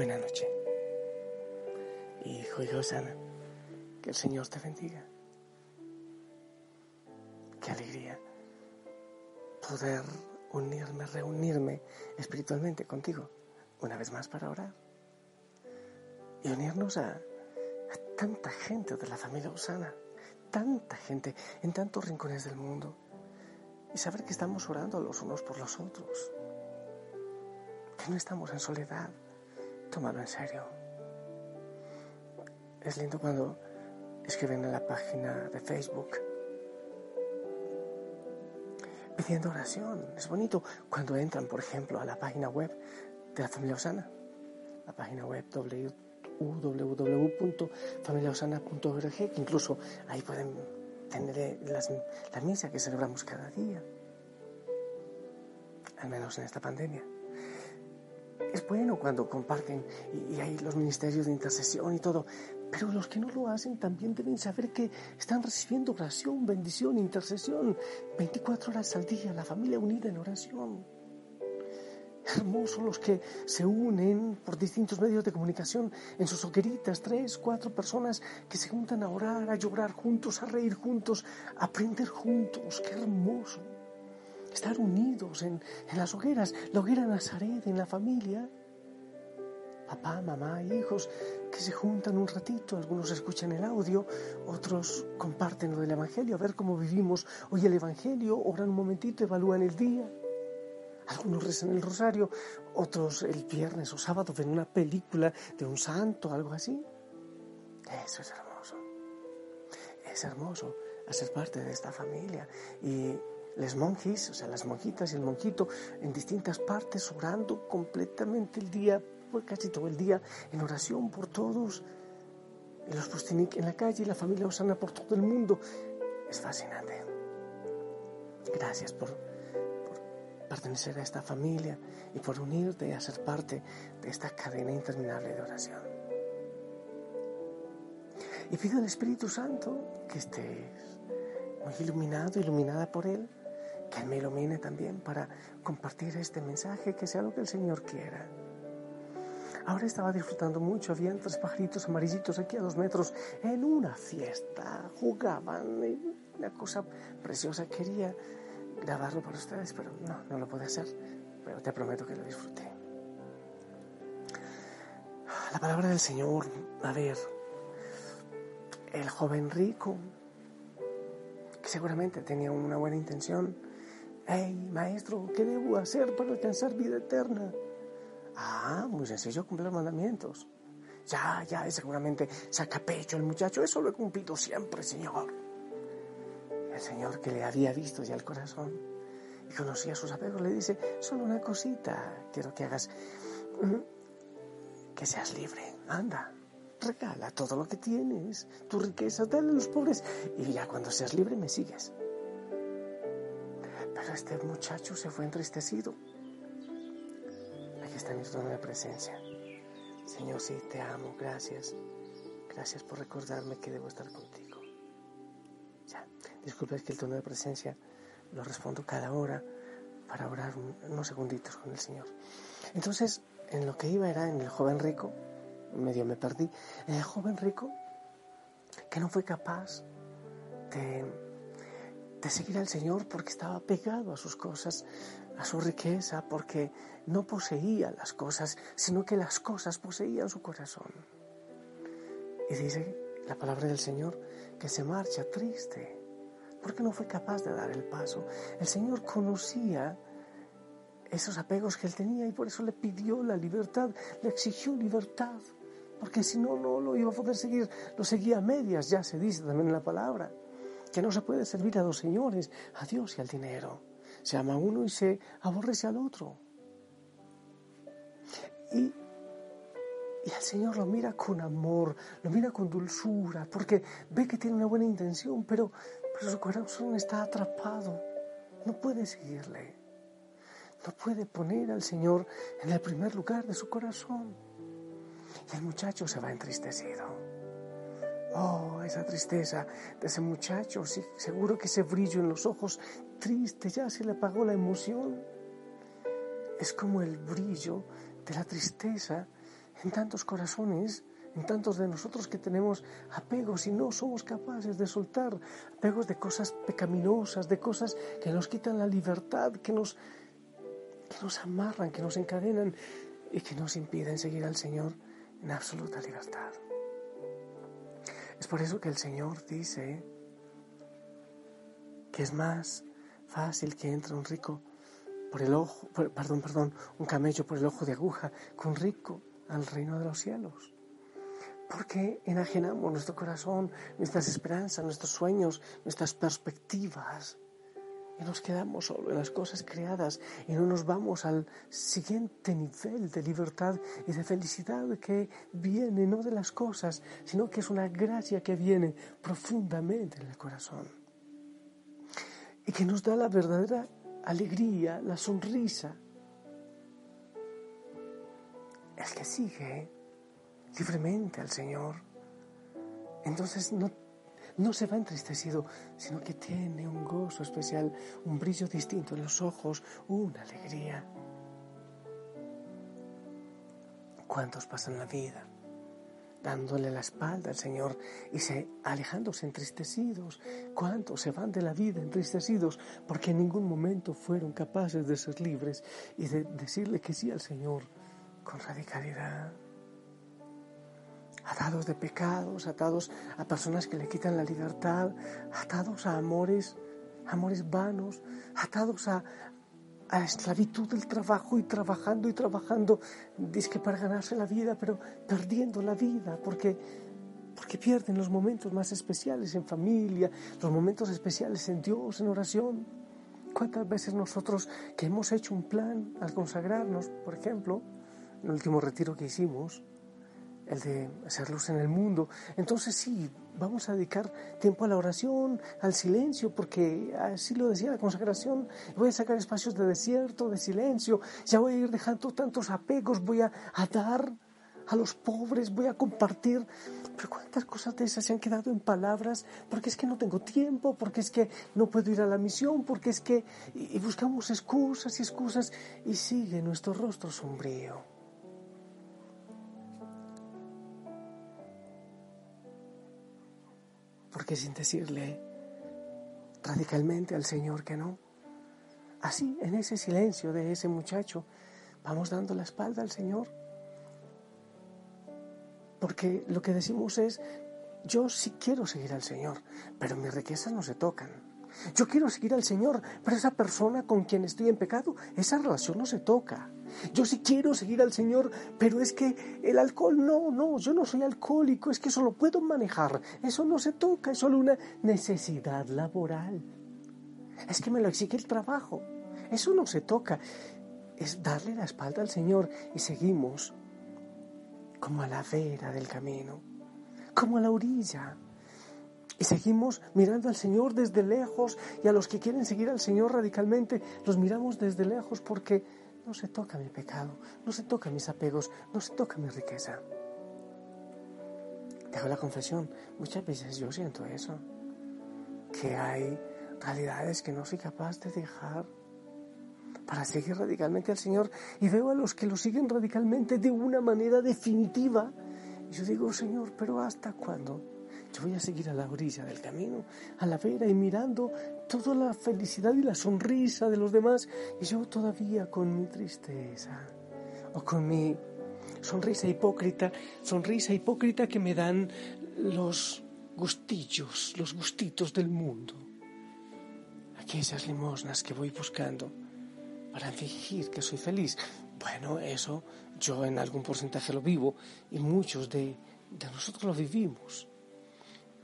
Buenas noches. Hijo y Osana, que el Señor te bendiga. Qué alegría poder unirme, reunirme espiritualmente contigo una vez más para orar y unirnos a, a tanta gente de la familia Osana, tanta gente en tantos rincones del mundo y saber que estamos orando los unos por los otros, que no estamos en soledad tómalo en serio. Es lindo cuando escriben en la página de Facebook pidiendo oración. Es bonito cuando entran, por ejemplo, a la página web de la familia Osana, la página web www.familiaosana.org, que incluso ahí pueden tener las, la misa que celebramos cada día, al menos en esta pandemia. Es bueno cuando comparten y, hay los ministerios de intercesión y todo, pero los que no lo hacen también deben saber que están recibiendo oración, bendición, intercesión, 24 horas al día, la familia unida en oración. Hermosos los que se unen por distintos medios de comunicación en sus hogueritas, tres, cuatro personas que se juntan a orar, a llorar juntos, a reír juntos, a aprender juntos. Qué hermoso estar unidos en, las hogueras, la hoguera Nazaret, en la familia. Papá, mamá, hijos que se juntan un ratito, algunos escuchan el audio, otros comparten lo del Evangelio, a ver cómo vivimos hoy el Evangelio, oran un momentito, evalúan el día. Algunos rezan el rosario, otros el viernes o sábado ven una película de un santo, algo así. Eso es hermoso. Es hermoso hacer parte de esta familia y les monjis, o sea, las monjitas y el monjito en distintas partes orando completamente el día, pues casi todo el día, en oración por todos. Y los Postinic en la calle y la familia Osana por todo el mundo. Es fascinante. Gracias por, pertenecer a esta familia y por unirte y ser parte de esta cadena interminable de oración. Y pido al Espíritu Santo que estés muy iluminado, iluminada por Él, que Él me ilumine también para compartir este mensaje, que sea lo que el Señor quiera. Ahora estaba disfrutando mucho, había tres pajaritos amarillitos aquí a dos metros en una fiesta, jugaban, una cosa preciosa. Quería grabarlo para ustedes, pero no, no lo pude hacer, pero te prometo que lo disfruté. La palabra del Señor, a ver, el joven rico, que seguramente tenía una buena intención, Hey, maestro, ¿qué debo hacer para alcanzar vida eterna? Ah, muy sencillo, cumplir los mandamientos. Ya, ya, seguramente saca pecho el muchacho. Eso lo he cumplido siempre, Señor. El Señor que le había visto ya el corazón y conocía sus apegos le dice, solo una cosita quiero que hagas. Que seas libre. Anda, regala todo lo que tienes, tu riqueza, dale a los pobres y ya cuando seas libre me sigues. Pero este muchacho se fue entristecido. Aquí está mi trono de presencia. Señor, sí, te amo, gracias. Gracias por recordarme que debo estar contigo. Ya, disculpe que el tono de presencia lo respondo cada hora para orar unos segunditos con el Señor. Entonces, en lo que iba era en el joven rico, medio me perdí, en el joven rico que no fue capaz de de seguir al Señor porque estaba pegado a sus cosas, a su riqueza, porque no poseía las cosas, sino que las cosas poseían su corazón. Y dice la palabra del Señor que se marcha triste porque no fue capaz de dar el paso. El Señor conocía esos apegos que él tenía y por eso le pidió la libertad, le exigió libertad, porque si no, no lo iba a poder seguir, lo seguía a medias, ya se dice también en la palabra que no se puede servir a dos señores, a Dios y al dinero. Se ama a uno y se aborrece al otro. Y, y Señor lo mira con amor, lo mira con dulzura, porque ve que tiene una buena intención, pero, pero su corazón está atrapado. No puede seguirle. No puede poner al Señor en el primer lugar de su corazón. Y el muchacho se va entristecido. Oh, esa tristeza de ese muchacho, sí, seguro que ese brillo en los ojos triste ya se le apagó la emoción. Es como el brillo de la tristeza en tantos corazones, en tantos de nosotros que tenemos apegos y no somos capaces de soltar, apegos de cosas pecaminosas, de cosas que nos quitan la libertad, que nos, que nos amarran, que nos encadenan y que nos impiden seguir al Señor en absoluta libertad. Por eso que el Señor dice que es más fácil que entre un rico por el ojo, perdón, perdón, un camello por el ojo de aguja que un rico al reino de los cielos. Porque enajenamos nuestro corazón, nuestras esperanzas, nuestros sueños, nuestras perspectivas y nos quedamos solo en las cosas creadas y no nos vamos al siguiente nivel de libertad y de felicidad que viene no de las cosas, sino que es una gracia que viene profundamente en el corazón y que nos da la verdadera alegría, la sonrisa. El que sigue libremente al Señor, entonces no no se va entristecido, sino que tiene un gozo especial, un brillo distinto en los ojos, una alegría. ¿Cuántos pasan la vida dándole la espalda al Señor y se alejándose entristecidos? ¿Cuántos se van de la vida entristecidos porque en ningún momento fueron capaces de ser libres y de decirle que sí al Señor con radicalidad? Atados de pecados, atados a personas que le quitan la libertad, atados a amores, amores vanos, atados a, a esclavitud del trabajo y trabajando y trabajando, dice que para ganarse la vida, pero perdiendo la vida, porque, porque pierden los momentos más especiales en familia, los momentos especiales en Dios, en oración. ¿Cuántas veces nosotros que hemos hecho un plan al consagrarnos, por ejemplo, en el último retiro que hicimos, el de hacer luz en el mundo. Entonces sí, vamos a dedicar tiempo a la oración, al silencio, porque así lo decía la consagración, voy a sacar espacios de desierto, de silencio, ya voy a ir dejando tantos apegos, voy a, dar a los pobres, voy a compartir. Pero cuántas cosas de esas se han quedado en palabras, porque es que no tengo tiempo, porque es que no puedo ir a la misión, porque es que... y buscamos excusas y excusas y sigue nuestro rostro sombrío. Porque sin decirle radicalmente al Señor que no, así en ese silencio de ese muchacho, vamos dando la espalda al Señor. Porque lo que decimos es, yo sí quiero seguir al Señor, pero mis riquezas no se tocan. Yo quiero seguir al Señor, pero esa persona con quien estoy en pecado, esa relación no se toca. Yo sí quiero seguir al Señor, pero es que el alcohol no, no, yo no soy alcohólico, es que eso lo puedo manejar. Eso no se toca, es solo una necesidad laboral. Es que me lo exige el trabajo. Eso no se toca. Es darle la espalda al Señor y seguimos como a la vera del camino, como a la orilla y seguimos mirando al Señor desde lejos y a los que quieren seguir al Señor radicalmente los miramos desde lejos porque no se toca mi pecado, no se toca mis apegos, no se toca mi riqueza. Te hago la confesión, muchas veces yo siento eso, que hay realidades que no soy capaz de dejar para seguir radicalmente al Señor y veo a los que lo siguen radicalmente de una manera definitiva y yo digo, Señor, pero ¿hasta cuándo? Yo voy a seguir a la orilla del camino, a la vera y mirando toda la felicidad y la sonrisa de los demás y yo todavía con mi tristeza o con mi sonrisa hipócrita, sonrisa hipócrita que me dan los gustillos, los gustitos del mundo. Aquellas limosnas que voy buscando para fingir que soy feliz. Bueno, eso yo en algún porcentaje lo vivo y muchos de, de nosotros lo vivimos.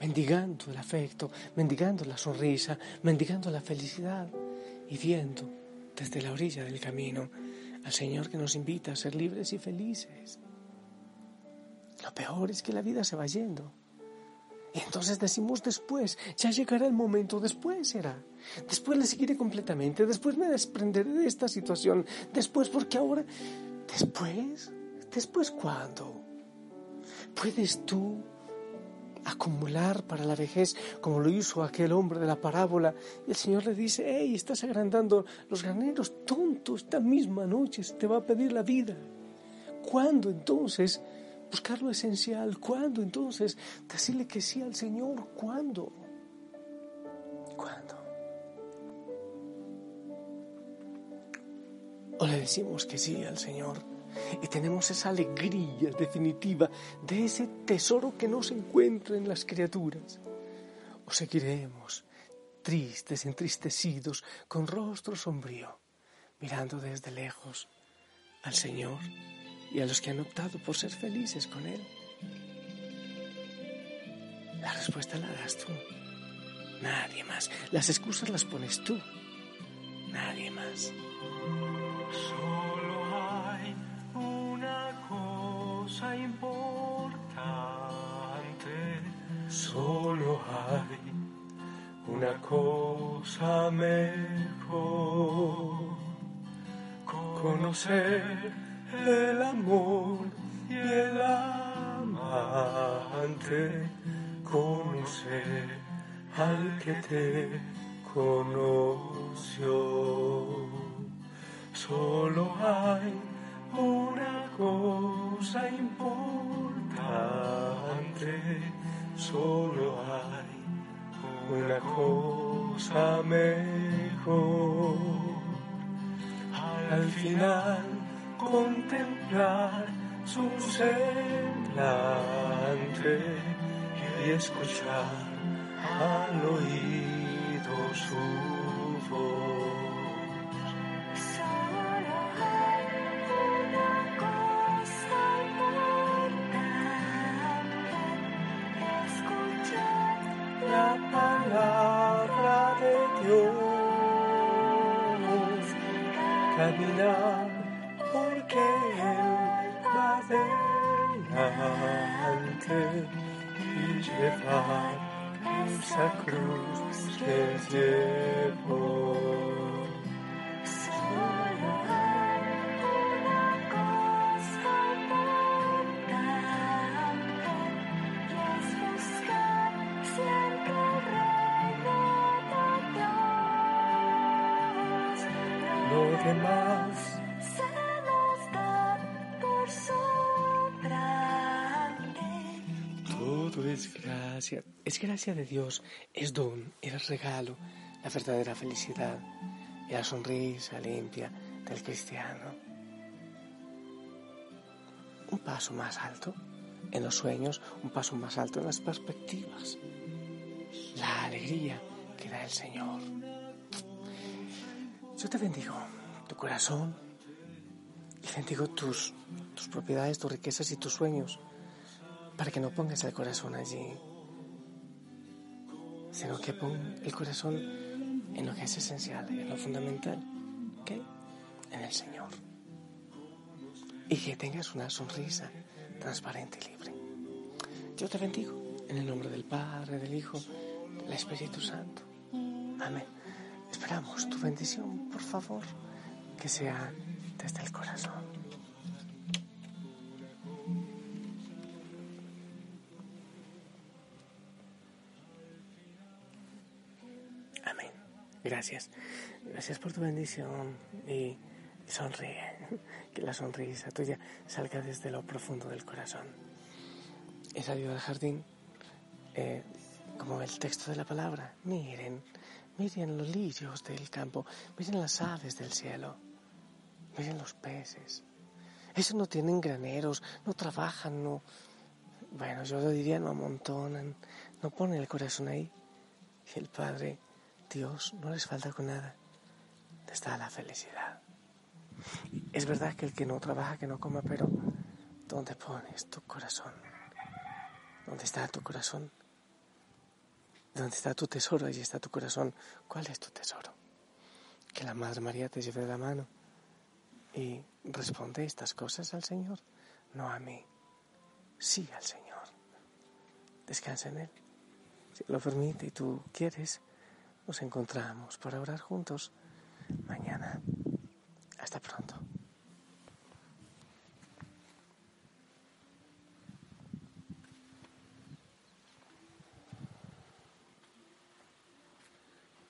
Mendigando el afecto, mendigando la sonrisa, mendigando la felicidad y viendo desde la orilla del camino al Señor que nos invita a ser libres y felices. Lo peor es que la vida se va yendo. Y entonces decimos después, ya llegará el momento, después será. Después le seguiré completamente, después me desprenderé de esta situación, después porque ahora, después, después cuándo? ¿Puedes tú acumular para la vejez como lo hizo aquel hombre de la parábola? Y el Señor le dice, hey, estás agrandando los graneros, tonto, esta misma noche te va a pedir la vida. ¿Cuándo entonces buscar lo esencial? ¿Cuándo entonces decirle que sí al Señor? ¿Cuándo? ¿Cuándo? O le decimos que sí al Señor y tenemos esa alegría definitiva de ese tesoro que no se encuentra en las criaturas. O seguiremos tristes, entristecidos, con rostro sombrío, mirando desde lejos al Señor y a los que han optado por ser felices con Él? La respuesta la das tú. Nadie más. Las excusas las pones tú. Nadie más. Solo hay una cosa mejor. Conocer el amor y el amante, conocer al que te conoció. Solo hay una cosa importante, solo hay una cosa mejor. Al final contemplar su semblante y escuchar al oído su voz. Llevar esa cruz que llevó. Es gracia de Dios, es don, es regalo, la verdadera felicidad y la sonrisa limpia del cristiano. Un paso más alto en los sueños, un paso más alto en las perspectivas, la alegría que da el Señor. Yo te bendigo tu corazón y bendigo tus, tus propiedades, tus riquezas y tus sueños para que no pongas el corazón allí, sino que pon el corazón en lo que es esencial, en lo fundamental, ¿ok? En el Señor. Y que tengas una sonrisa transparente y libre. Yo te bendigo en el nombre del Padre, del Hijo, del Espíritu Santo. Amén. Esperamos tu bendición, por favor, que sea desde el corazón. Gracias. Gracias por tu bendición y sonríe. Que la sonrisa tuya salga desde lo profundo del corazón. He salido al jardín eh, como el texto de la palabra. Miren, miren los lirios del campo, miren las aves del cielo, miren los peces. Esos no tienen graneros, no trabajan, no... Bueno, yo lo diría, no amontonan, no ponen el corazón ahí. Y el Padre, Dios, no les falta con nada. Está la felicidad. Es verdad que el que no trabaja, que no coma, pero ¿dónde pones tu corazón? ¿Dónde está tu corazón? Donde está tu tesoro, allí está tu corazón. ¿Cuál es tu tesoro? Que la Madre María te lleve la mano y responde estas cosas al Señor, no a mí, sí al Señor. Descansa en Él. Si lo permite y tú quieres, nos encontramos para orar juntos mañana. Hasta pronto.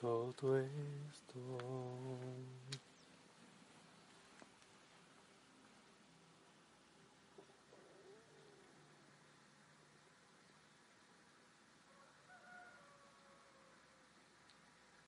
todo esto.